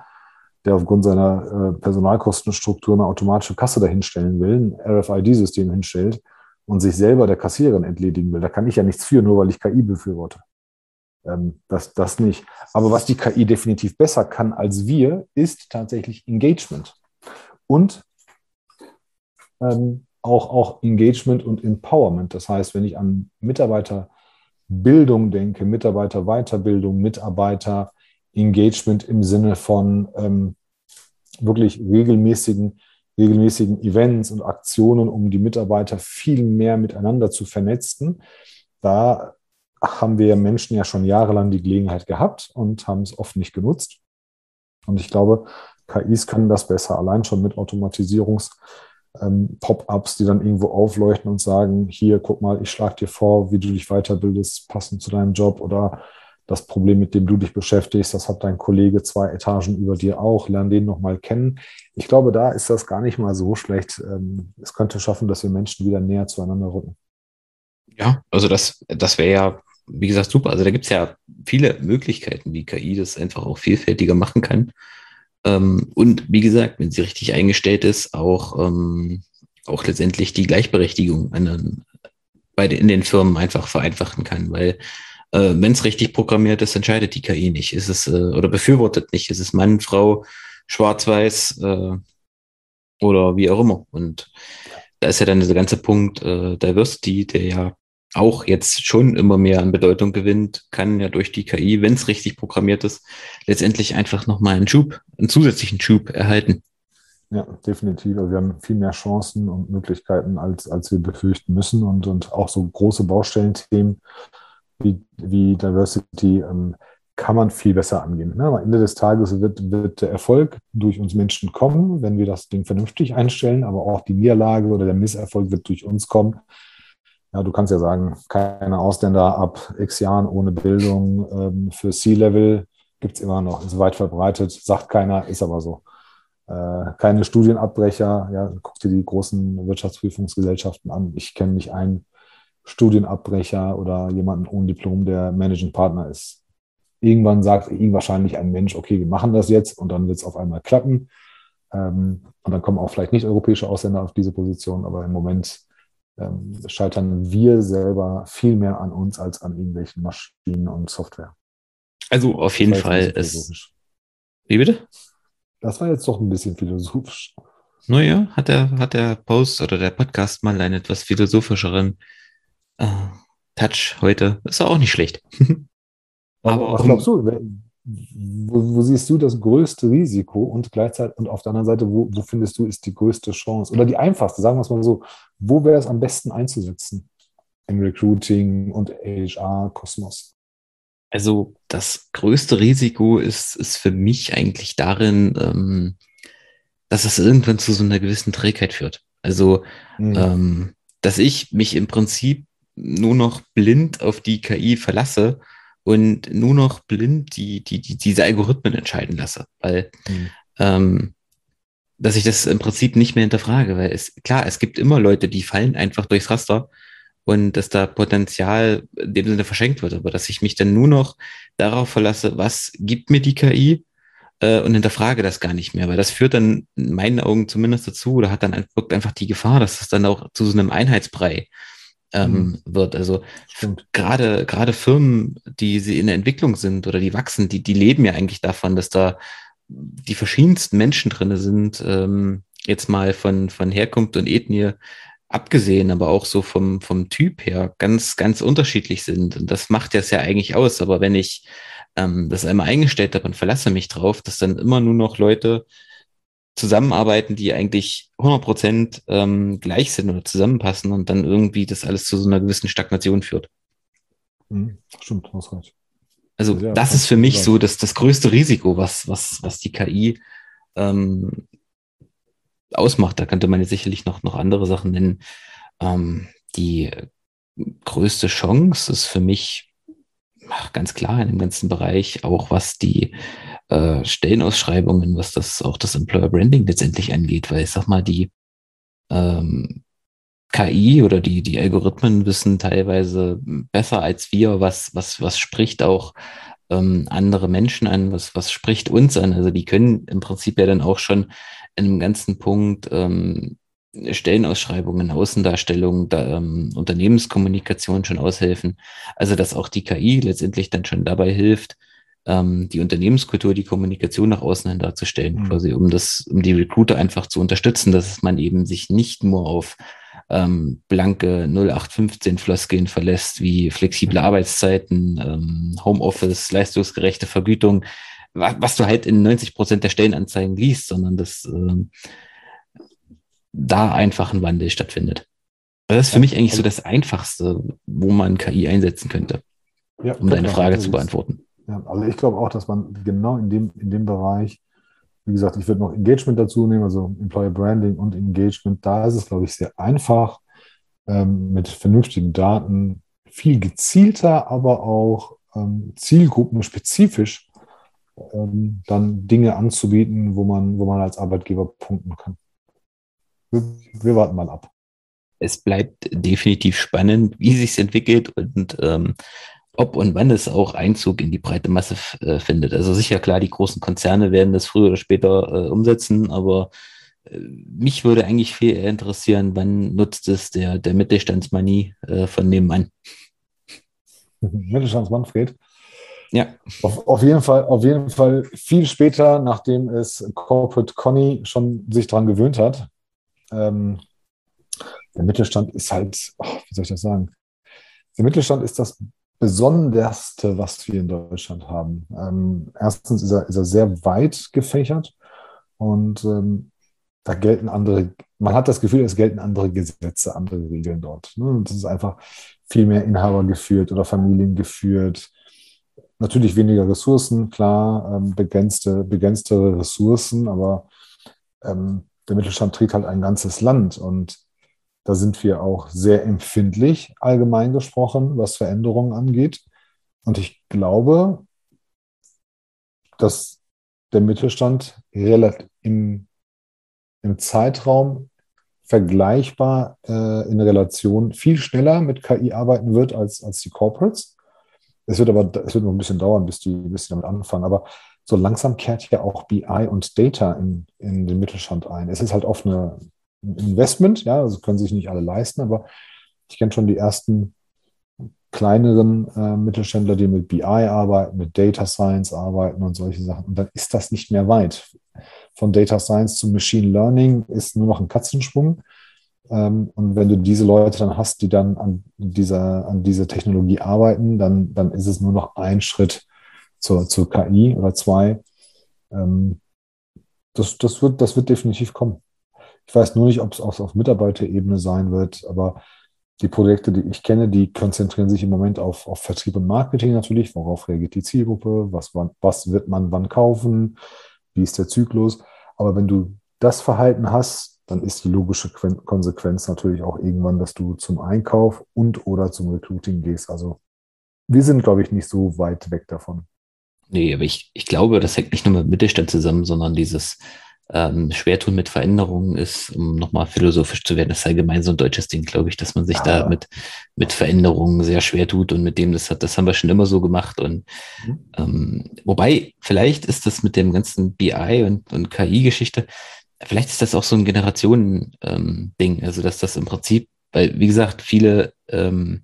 der aufgrund seiner äh, Personalkostenstruktur eine automatische Kasse dahinstellen will, ein RFID-System hinstellt und sich selber der Kassiererin entledigen will, da kann ich ja nichts für, nur weil ich KI befürworte. Ähm, das, das nicht. Aber was die KI definitiv besser kann als wir, ist tatsächlich Engagement. Und ähm, auch, auch Engagement und Empowerment. Das heißt, wenn ich an Mitarbeiterbildung denke, Mitarbeiterweiterbildung, Mitarbeiter-Engagement im Sinne von ähm, wirklich regelmäßigen regelmäßigen Events und Aktionen, um die Mitarbeiter viel mehr miteinander zu vernetzen. Da haben wir Menschen ja schon jahrelang die Gelegenheit gehabt und haben es oft nicht genutzt. Und ich glaube, KIs können das besser, allein schon mit Automatisierungs- ähm, Pop-ups, die dann irgendwo aufleuchten und sagen, hier, guck mal, ich schlage dir vor, wie du dich weiterbildest, passend zu deinem Job oder das Problem, mit dem du dich beschäftigst, das hat dein Kollege zwei Etagen über dir auch, lern den nochmal kennen. Ich glaube, da ist das gar nicht mal so schlecht. Ähm, es könnte schaffen, dass wir Menschen wieder näher zueinander rücken. Ja, also das, das wäre ja, wie gesagt, super. Also da gibt es ja viele Möglichkeiten, wie KI das einfach auch vielfältiger machen kann. Ähm, und wie gesagt, wenn sie richtig eingestellt ist, auch, ähm, auch letztendlich die Gleichberechtigung an, bei in den Firmen einfach vereinfachen kann, weil äh, wenn es richtig programmiert ist, entscheidet die KI nicht. Ist es äh, oder befürwortet nicht. Ist es Mann, Frau, Schwarz-Weiß äh, oder wie auch immer. Und da ist ja dann dieser ganze Punkt äh, Diversity, der ja auch jetzt schon immer mehr an Bedeutung gewinnt, kann ja durch die KI, wenn es richtig programmiert ist, letztendlich einfach nochmal einen Schub, einen zusätzlichen Schub erhalten. Ja, definitiv. Also wir haben viel mehr Chancen und Möglichkeiten, als, als wir befürchten müssen. Und, und auch so große Baustellenthemen wie, wie Diversity ähm, kann man viel besser angehen. Ne? Am Ende des Tages wird, wird der Erfolg durch uns Menschen kommen, wenn wir das Ding vernünftig einstellen, aber auch die Niederlage oder der Misserfolg wird durch uns kommen, ja, du kannst ja sagen, keine Ausländer ab x Jahren ohne Bildung ähm, für C-Level gibt es immer noch, ist weit verbreitet, sagt keiner, ist aber so. Äh, keine Studienabbrecher, ja, guck dir die großen Wirtschaftsprüfungsgesellschaften an. Ich kenne nicht einen Studienabbrecher oder jemanden ohne Diplom, der Managing Partner ist. Irgendwann sagt ihm wahrscheinlich ein Mensch, okay, wir machen das jetzt und dann wird es auf einmal klappen. Ähm, und dann kommen auch vielleicht nicht europäische Ausländer auf diese Position, aber im Moment ähm, scheitern wir selber viel mehr an uns als an irgendwelchen Maschinen und Software. Also auf jeden Fall ist. Wie bitte? Das war jetzt doch ein bisschen philosophisch. Naja, hat der, hat der Post oder der Podcast mal einen etwas philosophischeren äh, Touch heute. Ist auch nicht schlecht. Aber was glaubst du? wo, wo, siehst du das größte Risiko und gleichzeitig und auf der anderen Seite, wo, wo findest du, ist die größte Chance oder die einfachste, sagen wir es mal so, wo wäre es am besten einzusetzen im Recruiting und HR-Kosmos? Also das größte Risiko ist, ist für mich eigentlich darin, ähm, dass es irgendwann zu so einer gewissen Trägheit führt. Also, mhm. ähm, dass ich mich im Prinzip nur noch blind auf die KI verlasse und nur noch blind die, die, die, diese Algorithmen entscheiden lasse. Weil, mhm. ähm, dass ich das im Prinzip nicht mehr hinterfrage, weil es, klar, es gibt immer Leute, die fallen einfach durchs Raster und dass da Potenzial in dem Sinne verschenkt wird, aber dass ich mich dann nur noch darauf verlasse, was gibt mir die KI äh, und hinterfrage das gar nicht mehr, weil das führt dann in meinen Augen zumindest dazu oder hat dann einfach die Gefahr, dass es dann auch zu so einem Einheitsbrei ähm, mhm. wird. Also gerade gerade Firmen, die sie in der Entwicklung sind oder die wachsen, die die leben ja eigentlich davon, dass da die verschiedensten Menschen drinne sind. Ähm, jetzt mal von von Herkunft und Ethnie abgesehen, aber auch so vom vom Typ her ganz ganz unterschiedlich sind. Und das macht das ja eigentlich aus. Aber wenn ich ähm, das einmal eingestellt habe und verlasse mich drauf, dass dann immer nur noch Leute zusammenarbeiten, die eigentlich 100 Prozent ähm, gleich sind oder zusammenpassen und dann irgendwie das alles zu so einer gewissen Stagnation führt. Mhm, stimmt, hast recht. Also ja, das ist für mich so das, das größte Risiko, was, was, was die KI ähm, ausmacht. Da könnte man jetzt sicherlich noch, noch andere Sachen nennen. Ähm, die größte Chance ist für mich ganz klar in dem ganzen Bereich, auch was die äh, Stellenausschreibungen, was das auch das Employer Branding letztendlich angeht, weil ich sag mal, die ähm, KI oder die, die Algorithmen wissen teilweise besser als wir, was, was, was spricht auch ähm, andere Menschen an, was, was spricht uns an. Also die können im Prinzip ja dann auch schon in einem ganzen Punkt ähm, Stellenausschreibungen, Außendarstellung, da, ähm, Unternehmenskommunikation schon aushelfen. Also dass auch die KI letztendlich dann schon dabei hilft, ähm, die Unternehmenskultur, die Kommunikation nach außen hin darzustellen, mhm. quasi, um das, um die Recruiter einfach zu unterstützen, dass man eben sich nicht nur auf ähm, blanke 0815 Floskeln verlässt, wie flexible Arbeitszeiten, ähm, Homeoffice, leistungsgerechte Vergütung, was, was, du halt in 90 Prozent der Stellenanzeigen liest, sondern dass ähm, da einfach ein Wandel stattfindet. Das ist für mich eigentlich so das Einfachste, wo man KI einsetzen könnte, ja, um deine Frage zu beantworten. Ja, also ich glaube auch, dass man genau in dem, in dem Bereich wie gesagt, ich würde noch Engagement dazu nehmen, also Employer Branding und Engagement. Da ist es, glaube ich, sehr einfach, ähm, mit vernünftigen Daten viel gezielter, aber auch ähm, zielgruppenspezifisch ähm, dann Dinge anzubieten, wo man, wo man als Arbeitgeber punkten kann. Wir, wir warten mal ab. Es bleibt definitiv spannend, wie sich es entwickelt und ähm, ob und wann es auch Einzug in die breite Masse äh, findet. Also sicher klar, die großen Konzerne werden das früher oder später äh, umsetzen, aber äh, mich würde eigentlich viel eher interessieren, wann nutzt es der, der Mittelstandsmanie äh, von nebenan? Mittelstandsmanfred? Ja. Auf, auf, jeden Fall, auf jeden Fall viel später, nachdem es Corporate Conny schon sich daran gewöhnt hat. Ähm, der Mittelstand ist halt, oh, wie soll ich das sagen? Der Mittelstand ist das Besonderste, was wir in Deutschland haben. Ähm, erstens ist er, ist er sehr weit gefächert und ähm, da gelten andere, man hat das Gefühl, es gelten andere Gesetze, andere Regeln dort. Ne? Das ist einfach viel mehr Inhaber geführt oder Familien geführt. Natürlich weniger Ressourcen, klar, ähm, begrenzte, begrenztere Ressourcen, aber ähm, der Mittelstand trägt halt ein ganzes Land und da sind wir auch sehr empfindlich, allgemein gesprochen, was Veränderungen angeht. Und ich glaube, dass der Mittelstand relativ im, im Zeitraum vergleichbar äh, in Relation viel schneller mit KI arbeiten wird als, als die Corporates. Es wird aber es wird noch ein bisschen dauern, bis die, bis die damit anfangen. Aber so langsam kehrt ja auch BI und Data in, in den Mittelstand ein. Es ist halt oft eine, Investment, ja, also können sich nicht alle leisten, aber ich kenne schon die ersten kleineren äh, Mittelständler, die mit BI arbeiten, mit Data Science arbeiten und solche Sachen. Und dann ist das nicht mehr weit. Von Data Science zu Machine Learning ist nur noch ein Katzensprung. Ähm, und wenn du diese Leute dann hast, die dann an dieser, an dieser Technologie arbeiten, dann, dann ist es nur noch ein Schritt zur, zur KI oder zwei. Ähm, das, das, wird, das wird definitiv kommen. Ich weiß nur nicht, ob es auch auf Mitarbeiterebene sein wird, aber die Projekte, die ich kenne, die konzentrieren sich im Moment auf, auf Vertrieb und Marketing natürlich. Worauf reagiert die Zielgruppe? Was, was wird man wann kaufen? Wie ist der Zyklus? Aber wenn du das Verhalten hast, dann ist die logische Konsequenz natürlich auch irgendwann, dass du zum Einkauf und oder zum Recruiting gehst. Also wir sind, glaube ich, nicht so weit weg davon. Nee, aber ich, ich glaube, das hängt nicht nur mit Mittelstand zusammen, sondern dieses, ähm, Schwertun mit Veränderungen ist, um nochmal philosophisch zu werden, das ist allgemein so ein deutsches Ding, glaube ich, dass man sich ja. da mit, mit Veränderungen sehr schwer tut und mit dem, das hat, das haben wir schon immer so gemacht. Und mhm. ähm, wobei, vielleicht ist das mit dem ganzen BI und, und KI-Geschichte, vielleicht ist das auch so ein Generationen-Ding, ähm, also dass das im Prinzip, weil, wie gesagt, viele ähm,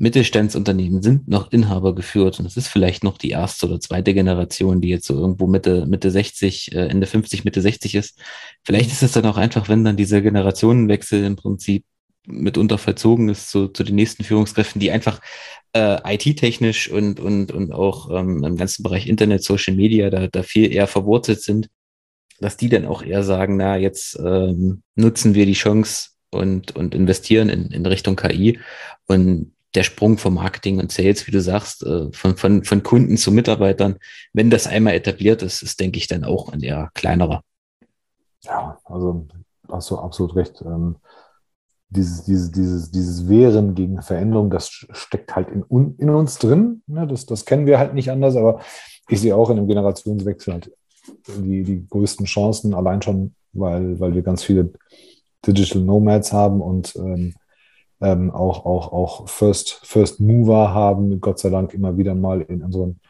Mittelstandsunternehmen sind noch Inhaber geführt und es ist vielleicht noch die erste oder zweite Generation, die jetzt so irgendwo Mitte, Mitte 60, äh, Ende 50, Mitte 60 ist. Vielleicht ist es dann auch einfach, wenn dann dieser Generationenwechsel im Prinzip mitunter vollzogen ist zu, zu den nächsten Führungskräften, die einfach äh, IT-technisch und, und, und auch ähm, im ganzen Bereich Internet, Social Media da, da viel eher verwurzelt sind, dass die dann auch eher sagen, na, jetzt ähm, nutzen wir die Chance und, und investieren in, in Richtung KI. Und der Sprung vom Marketing und Sales, wie du sagst, äh, von, von, von Kunden zu Mitarbeitern, wenn das einmal etabliert ist, ist, denke ich, dann auch ein eher kleinerer. Ja, also hast du absolut recht. Ähm, dieses, dieses, dieses, dieses Wehren gegen Veränderung, das steckt halt in, in uns drin. Ne? Das, das kennen wir halt nicht anders, aber ich sehe auch in einem Generationswechsel halt die, die größten Chancen, allein schon, weil, weil wir ganz viele Digital Nomads haben und ähm, ähm, auch, auch, auch First, First Mover haben, Gott sei Dank immer wieder mal in unseren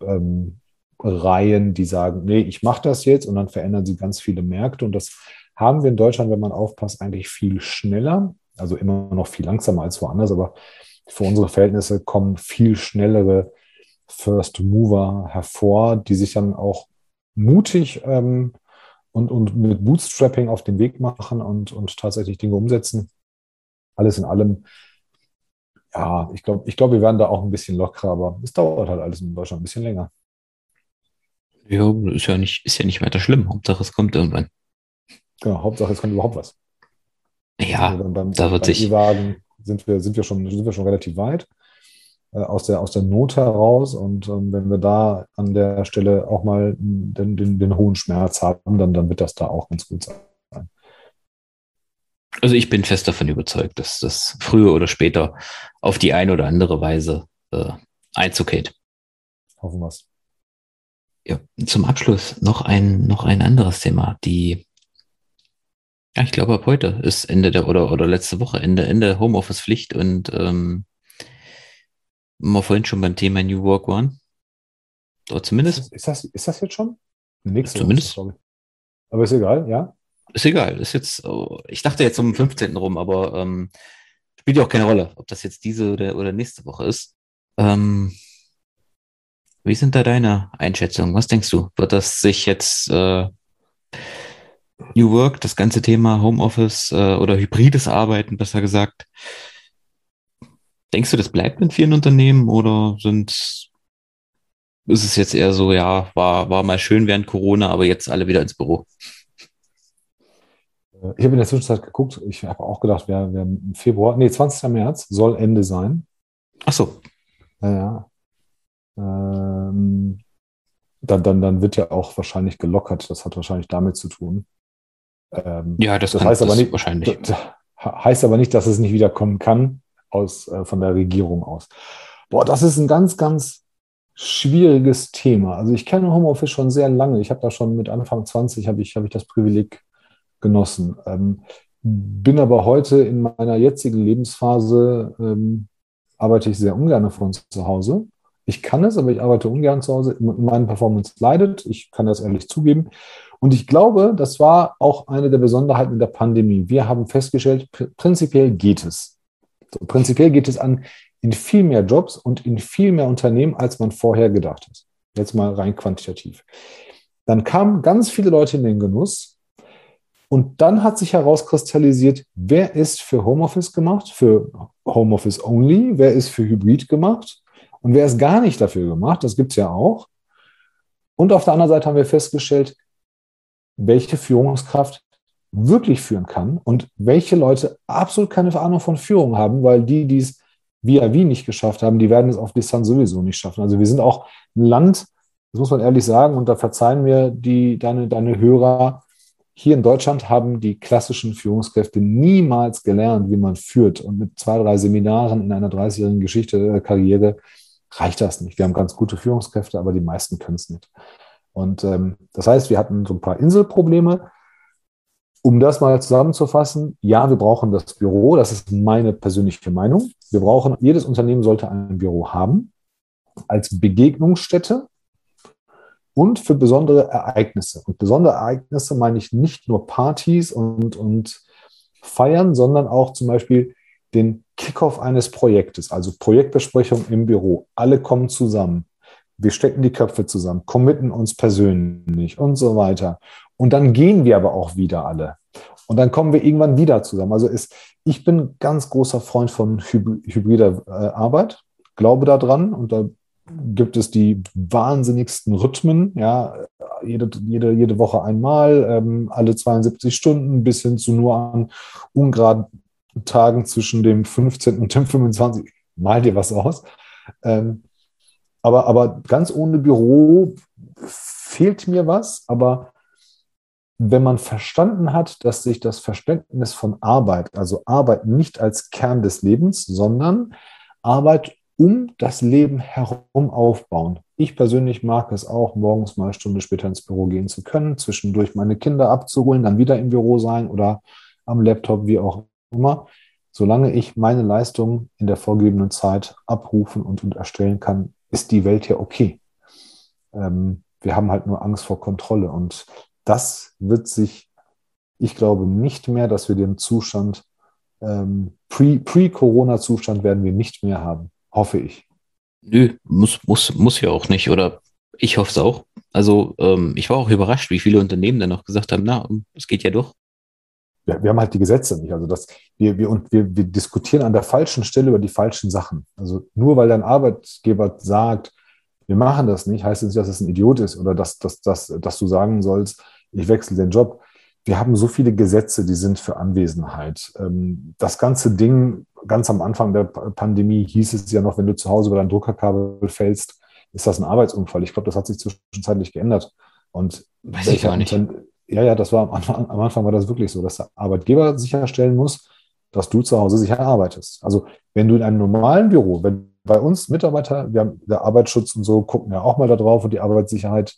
ähm, Reihen, die sagen, nee, ich mache das jetzt und dann verändern sie ganz viele Märkte. Und das haben wir in Deutschland, wenn man aufpasst, eigentlich viel schneller, also immer noch viel langsamer als woanders, aber für unsere Verhältnisse kommen viel schnellere First Mover hervor, die sich dann auch mutig ähm, und, und mit Bootstrapping auf den Weg machen und, und tatsächlich Dinge umsetzen alles in allem, ja, ich glaube, ich glaub, wir werden da auch ein bisschen lockerer, aber es dauert halt alles in Deutschland ein bisschen länger. Ja, ist ja nicht, ist ja nicht weiter schlimm. Hauptsache es kommt irgendwann. Genau, Hauptsache es kommt überhaupt was. Ja, also beim, da wird sich. E-Wagen sind wir, sind, wir schon, sind wir schon relativ weit. äh, aus, der, aus der Not heraus. Und ähm, wenn wir da an der Stelle auch mal den, den, den hohen Schmerz haben, dann, dann wird das da auch ganz gut sein. Also ich bin fest davon überzeugt, dass das früher oder später auf die eine oder andere Weise äh, Einzug hält. Hoffen wir es. Ja, zum Abschluss noch ein, noch ein anderes Thema. Die, ja, ich glaube, ab heute ist Ende der oder, oder letzte Woche Ende, Ende Homeoffice-Pflicht und ähm, wir vorhin schon beim Thema New Work waren. Oder zumindest. Ist das, ist das jetzt schon? Nächste zumindest. Woche, aber ist egal, ja? Ist egal. Ist jetzt, oh, ich dachte jetzt um 15. rum, aber ähm, spielt ja auch keine Rolle, ob das jetzt diese oder, oder nächste Woche ist. Ähm, wie sind da deine Einschätzungen? Was denkst du? Wird das sich jetzt äh, New Work, das ganze Thema Homeoffice äh, oder hybrides Arbeiten, besser gesagt, denkst du, das bleibt in vielen Unternehmen oder sind ist es jetzt eher so, ja, war, war mal schön während Corona, aber jetzt alle wieder ins Büro? Ich habe in der Zwischenzeit geguckt, ich habe auch gedacht, wir, wir im Februar, nee, 20. März soll Ende sein. Ach so. Ja, ähm, dann, dann, dann wird ja auch wahrscheinlich gelockert. Das hat wahrscheinlich damit zu tun. Ähm, ja, das, das heißt aber nicht wahrscheinlich. Das heißt aber nicht, dass es nicht wiederkommen kann aus, äh, von der Regierung aus. Boah, das ist ein ganz, ganz schwieriges Thema. Also ich kenne Homeoffice schon sehr lange. Ich habe da schon mit Anfang 20 habe ich, habe ich das Privileg genossen. Ähm, bin aber heute in meiner jetzigen Lebensphase, ähm, arbeite ich sehr ungern von zu Hause. Ich kann es, aber ich arbeite ungern zu Hause. Meine Performance leidet. Ich kann das ehrlich zugeben. Und ich glaube, das war auch eine der Besonderheiten der Pandemie. Wir haben festgestellt, prinzipiell geht es. So, prinzipiell geht es an in viel mehr Jobs und in viel mehr Unternehmen, als man vorher gedacht hat. Jetzt mal rein quantitativ. Dann kamen ganz viele Leute in den Genuss. Und dann hat sich herauskristallisiert, wer ist für Homeoffice gemacht, für Homeoffice only, wer ist für Hybrid gemacht und wer ist gar nicht dafür gemacht, das gibt es ja auch. Und auf der anderen Seite haben wir festgestellt, welche Führungskraft wirklich führen kann und welche Leute absolut keine Ahnung von Führung haben, weil die, die es via wie nicht geschafft haben, die werden es auf Distanz sowieso nicht schaffen. Also wir sind auch ein Land, das muss man ehrlich sagen, und da verzeihen mir die, deine, deine Hörer, hier in Deutschland haben die klassischen Führungskräfte niemals gelernt, wie man führt. Und mit zwei, drei Seminaren in einer 30-jährigen Geschichte, äh, Karriere reicht das nicht. Wir haben ganz gute Führungskräfte, aber die meisten können es nicht. Und ähm, das heißt, wir hatten so ein paar Inselprobleme. Um das mal zusammenzufassen, ja, wir brauchen das Büro. Das ist meine persönliche Meinung. Wir brauchen, jedes Unternehmen sollte ein Büro haben als Begegnungsstätte und für besondere Ereignisse. Und besondere Ereignisse meine ich nicht nur Partys und, und Feiern, sondern auch zum Beispiel den Kickoff eines Projektes, also Projektbesprechung im Büro. Alle kommen zusammen. Wir stecken die Köpfe zusammen, committen uns persönlich und so weiter. Und dann gehen wir aber auch wieder alle. Und dann kommen wir irgendwann wieder zusammen. Also ist, ich bin ganz großer Freund von hybrider äh, Arbeit, glaube daran und da gibt es die wahnsinnigsten Rhythmen, ja, jede, jede, jede Woche einmal, ähm, alle 72 Stunden bis hin zu nur an ungeraden Tagen zwischen dem 15. und dem 25. Mal dir was aus. Ähm, aber, aber ganz ohne Büro fehlt mir was. Aber wenn man verstanden hat, dass sich das Verständnis von Arbeit, also Arbeit nicht als Kern des Lebens, sondern Arbeit um das Leben herum aufbauen. Ich persönlich mag es auch, morgens mal eine Stunde später ins Büro gehen zu können, zwischendurch meine Kinder abzuholen, dann wieder im Büro sein oder am Laptop, wie auch immer. Solange ich meine Leistung in der vorgegebenen Zeit abrufen und, und erstellen kann, ist die Welt ja okay. Ähm, wir haben halt nur Angst vor Kontrolle und das wird sich, ich glaube nicht mehr, dass wir den Zustand, ähm, Pre-Corona-Zustand werden wir nicht mehr haben. Hoffe ich. Nö, muss, muss, muss ja auch nicht. Oder ich hoffe es auch. Also ähm, ich war auch überrascht, wie viele Unternehmen dann noch gesagt haben, na, es geht ja doch. Ja, wir haben halt die Gesetze nicht. Also das, wir, wir, und wir, wir diskutieren an der falschen Stelle über die falschen Sachen. Also nur weil dein Arbeitgeber sagt, wir machen das nicht, heißt es nicht, dass es ein Idiot ist oder dass, dass, dass, dass du sagen sollst, ich wechsle den Job wir haben so viele Gesetze, die sind für Anwesenheit. Ähm, das ganze Ding ganz am Anfang der Pandemie hieß es ja noch, wenn du zu Hause über dein Druckerkabel fällst, ist das ein Arbeitsunfall. Ich glaube, das hat sich zwischenzeitlich geändert. Und Weiß ich gar nicht. Ja, ja, das war am Anfang, am Anfang war das wirklich so, dass der Arbeitgeber sicherstellen muss, dass du zu Hause sicher arbeitest. Also wenn du in einem normalen Büro, wenn bei uns Mitarbeiter, wir haben der Arbeitsschutz und so, gucken ja auch mal da drauf und die Arbeitssicherheit.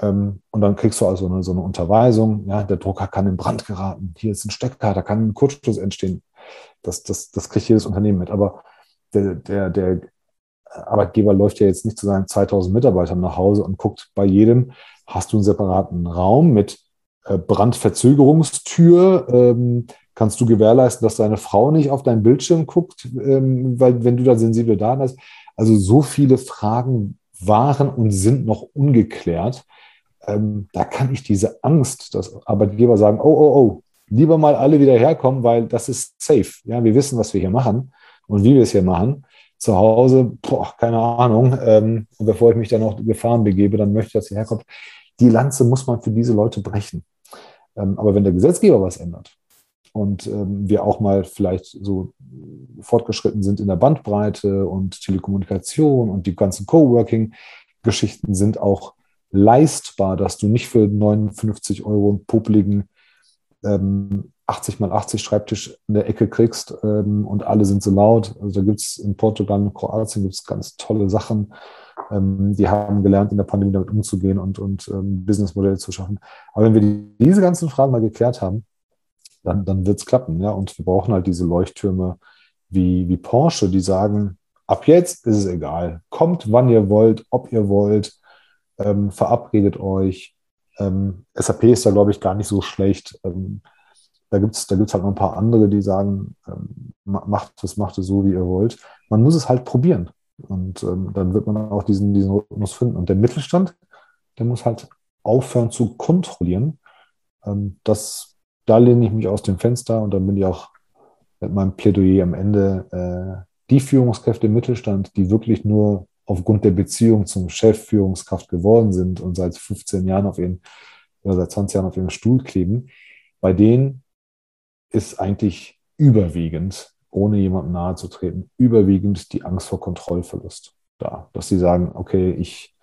Ähm, und dann kriegst du also eine, so eine Unterweisung, ja, der Drucker kann in Brand geraten, hier ist ein Stecker, da kann ein Kurzschluss entstehen. Das, das, das kriegt jedes Unternehmen mit. Aber der, der, der Arbeitgeber läuft ja jetzt nicht zu seinen 2000 Mitarbeitern nach Hause und guckt bei jedem, hast du einen separaten Raum mit äh, Brandverzögerungstür, ähm, kannst du gewährleisten, dass deine Frau nicht auf deinen Bildschirm guckt, ähm, weil wenn du da sensible Daten hast. Also so viele Fragen waren und sind noch ungeklärt. Ähm, da kann ich diese Angst, dass Arbeitgeber sagen, oh, oh, oh, lieber mal alle wieder herkommen, weil das ist safe. Ja, wir wissen, was wir hier machen und wie wir es hier machen. Zu Hause, boah, keine Ahnung. Ähm, und bevor ich mich dann noch Gefahren begebe, dann möchte ich, dass sie herkommt. Die Lanze muss man für diese Leute brechen. Ähm, aber wenn der Gesetzgeber was ändert und ähm, wir auch mal vielleicht so fortgeschritten sind in der Bandbreite und Telekommunikation und die ganzen Coworking-Geschichten sind auch leistbar, dass du nicht für 59 Euro einen popeligen ähm, 80 mal 80 Schreibtisch in der Ecke kriegst ähm, und alle sind so laut. Also da gibt es in Portugal und Kroatien gibt's ganz tolle Sachen. Ähm, die haben gelernt, in der Pandemie damit umzugehen und, und ähm, Businessmodelle zu schaffen. Aber wenn wir die, diese ganzen Fragen mal geklärt haben, dann, dann wird es klappen. Ja? Und wir brauchen halt diese Leuchttürme wie, wie Porsche, die sagen, ab jetzt ist es egal. Kommt, wann ihr wollt, ob ihr wollt, ähm, verabredet euch. Ähm, SAP ist da, glaube ich, gar nicht so schlecht. Ähm, da gibt es da gibt's halt noch ein paar andere, die sagen, ähm, macht es, macht es so, wie ihr wollt. Man muss es halt probieren. Und ähm, dann wird man auch diesen, diesen Rhythmus finden. Und der Mittelstand, der muss halt aufhören zu kontrollieren. Ähm, das, da lehne ich mich aus dem Fenster und dann bin ich auch mit meinem Plädoyer am Ende äh, die Führungskräfte im Mittelstand, die wirklich nur aufgrund der Beziehung zum Chef Führungskraft geworden sind und seit 15 Jahren auf ihren oder seit 20 Jahren auf ihrem Stuhl kleben, bei denen ist eigentlich überwiegend, ohne jemandem nahe zu treten, überwiegend die Angst vor Kontrollverlust da. Dass sie sagen, okay, ich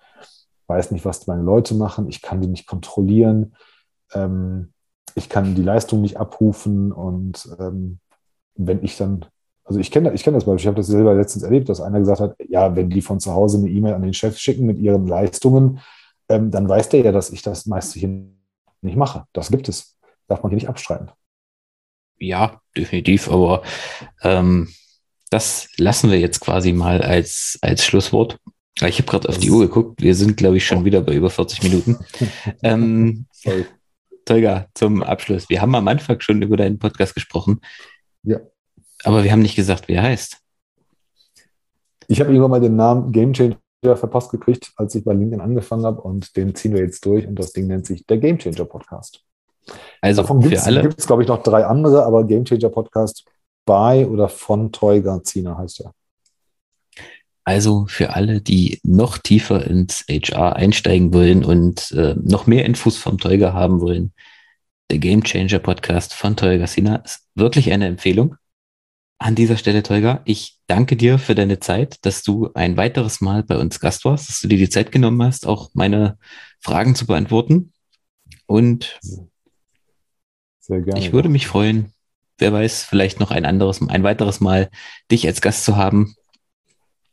weiß nicht, was meine Leute machen, ich kann die nicht kontrollieren, ähm, ich kann die Leistung nicht abrufen und ähm, wenn ich dann, also ich kenne ich kenn das Beispiel, ich habe das selber letztens erlebt, dass einer gesagt hat, ja, wenn die von zu Hause eine E-Mail an den Chef schicken mit ihren Leistungen, ähm, dann weiß der ja, dass ich das meiste hier nicht mache. Das gibt es. Darf man hier nicht abstreiten ja, definitiv, aber ähm, das lassen wir jetzt quasi mal als, als Schlusswort. Ich habe gerade auf die Uhr geguckt. Wir sind, glaube ich, schon wieder bei über 40 Minuten. ähm, Sorry. Tolga, zum Abschluss. Wir haben am Anfang schon über deinen Podcast gesprochen. Ja. Aber wir haben nicht gesagt, wie er heißt. Ich habe irgendwann mal den Namen Game Changer verpasst gekriegt, als ich bei LinkedIn angefangen habe und den ziehen wir jetzt durch und das Ding nennt sich der Game Changer Podcast. Also Davon für alle. gibt es, glaube ich, noch drei andere, aber Game Changer Podcast bei oder von Teuger Zina heißt er. Also für alle, die noch tiefer ins HR einsteigen wollen und äh, noch mehr Infos vom Teuger haben wollen, der Game Changer Podcast von Teuger Sina ist wirklich eine Empfehlung. An dieser Stelle, Teuger, ich danke dir für deine Zeit, dass du ein weiteres Mal bei uns Gast warst, dass du dir die Zeit genommen hast, auch meine Fragen zu beantworten. Und sehr gerne. Ich würde mich freuen, wer weiß, vielleicht noch ein anderes, ein weiteres Mal dich als Gast zu haben.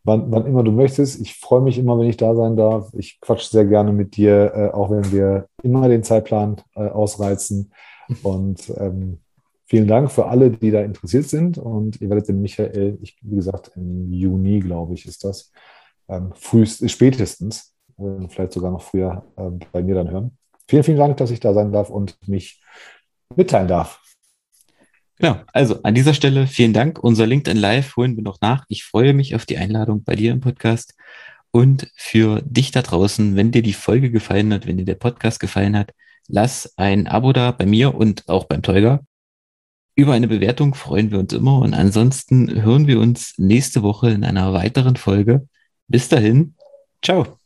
Wann, wann immer du möchtest. Ich freue mich immer, wenn ich da sein darf. Ich quatsche sehr gerne mit dir, äh, auch wenn wir immer den Zeitplan äh, ausreizen. Und ähm, vielen Dank für alle, die da interessiert sind. Und ihr werdet den Michael, ich, wie gesagt, im Juni, glaube ich, ist das, ähm, frühest, spätestens, äh, vielleicht sogar noch früher äh, bei mir dann hören. Vielen, vielen Dank, dass ich da sein darf und mich mitteilen darf. Genau, also an dieser Stelle vielen Dank. Unser LinkedIn Live holen wir noch nach. Ich freue mich auf die Einladung bei dir im Podcast. Und für dich da draußen, wenn dir die Folge gefallen hat, wenn dir der Podcast gefallen hat, lass ein Abo da bei mir und auch beim Teuger. Über eine Bewertung freuen wir uns immer und ansonsten hören wir uns nächste Woche in einer weiteren Folge. Bis dahin, ciao.